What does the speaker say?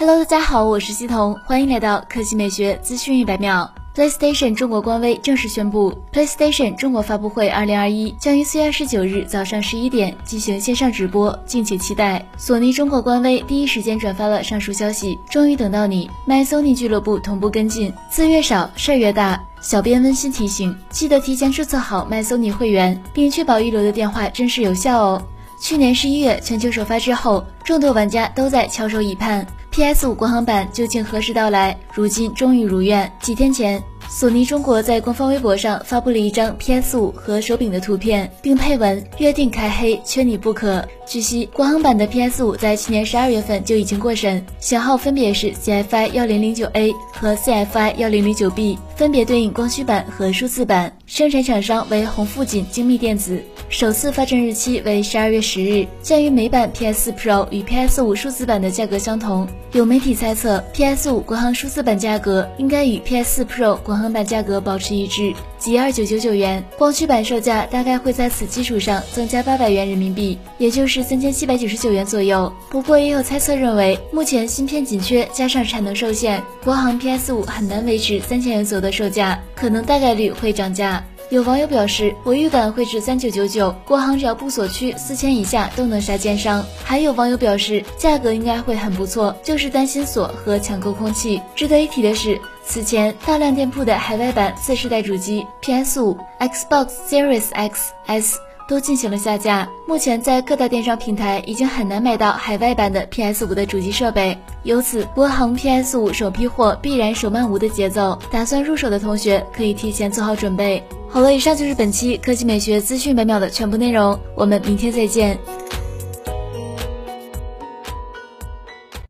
Hello，大家好，我是西彤，欢迎来到科技美学资讯一百秒。PlayStation 中国官微正式宣布，PlayStation 中国发布会2021将于4月二十九日早上十一点进行线上直播，敬请期待。索尼中国官微第一时间转发了上述消息，终于等到你，My Sony 俱乐部同步跟进。字越少，事儿越大。小编温馨提醒，记得提前注册好 My Sony 会员，并确保预留的电话真实有效哦。去年十一月全球首发之后，众多玩家都在翘首以盼。PS 五国行版究竟何时到来？如今终于如愿。几天前，索尼中国在官方微博上发布了一张 PS 五和手柄的图片，并配文“约定开黑，缺你不可”。据悉，国行版的 PS 五在去年十二月份就已经过审，型号分别是 CFI 幺零零九 A 和 CFI 幺零零九 B，分别对应光驱版和数字版。生产厂商为红富锦精密电子。首次发证日期为十二月十日。鉴于美版 PS Pro 与 PS 五数字版的价格相同，有媒体猜测 PS 五国行数字版价格应该与 PS Pro 国横版价格保持一致，即二九九九元。光驱版售价大概会在此基础上增加八百元人民币，也就是三千七百九十九元左右。不过也有猜测认为，目前芯片紧缺加上产能受限，国行 PS 五很难维持三千元左右的售价，可能大概率会涨价。有网友表示，我预感会至三九九九，国行只要不锁区，四千以下都能杀奸商。还有网友表示，价格应该会很不错，就是担心锁和抢购空气。值得一提的是，此前大量店铺的海外版次世代主机 PS 五、Xbox Series X S。都进行了下架，目前在各大电商平台已经很难买到海外版的 PS 五的主机设备，由此国行 PS 五首批货必然手慢无的节奏。打算入手的同学可以提前做好准备。好了，以上就是本期科技美学资讯百秒的全部内容，我们明天再见。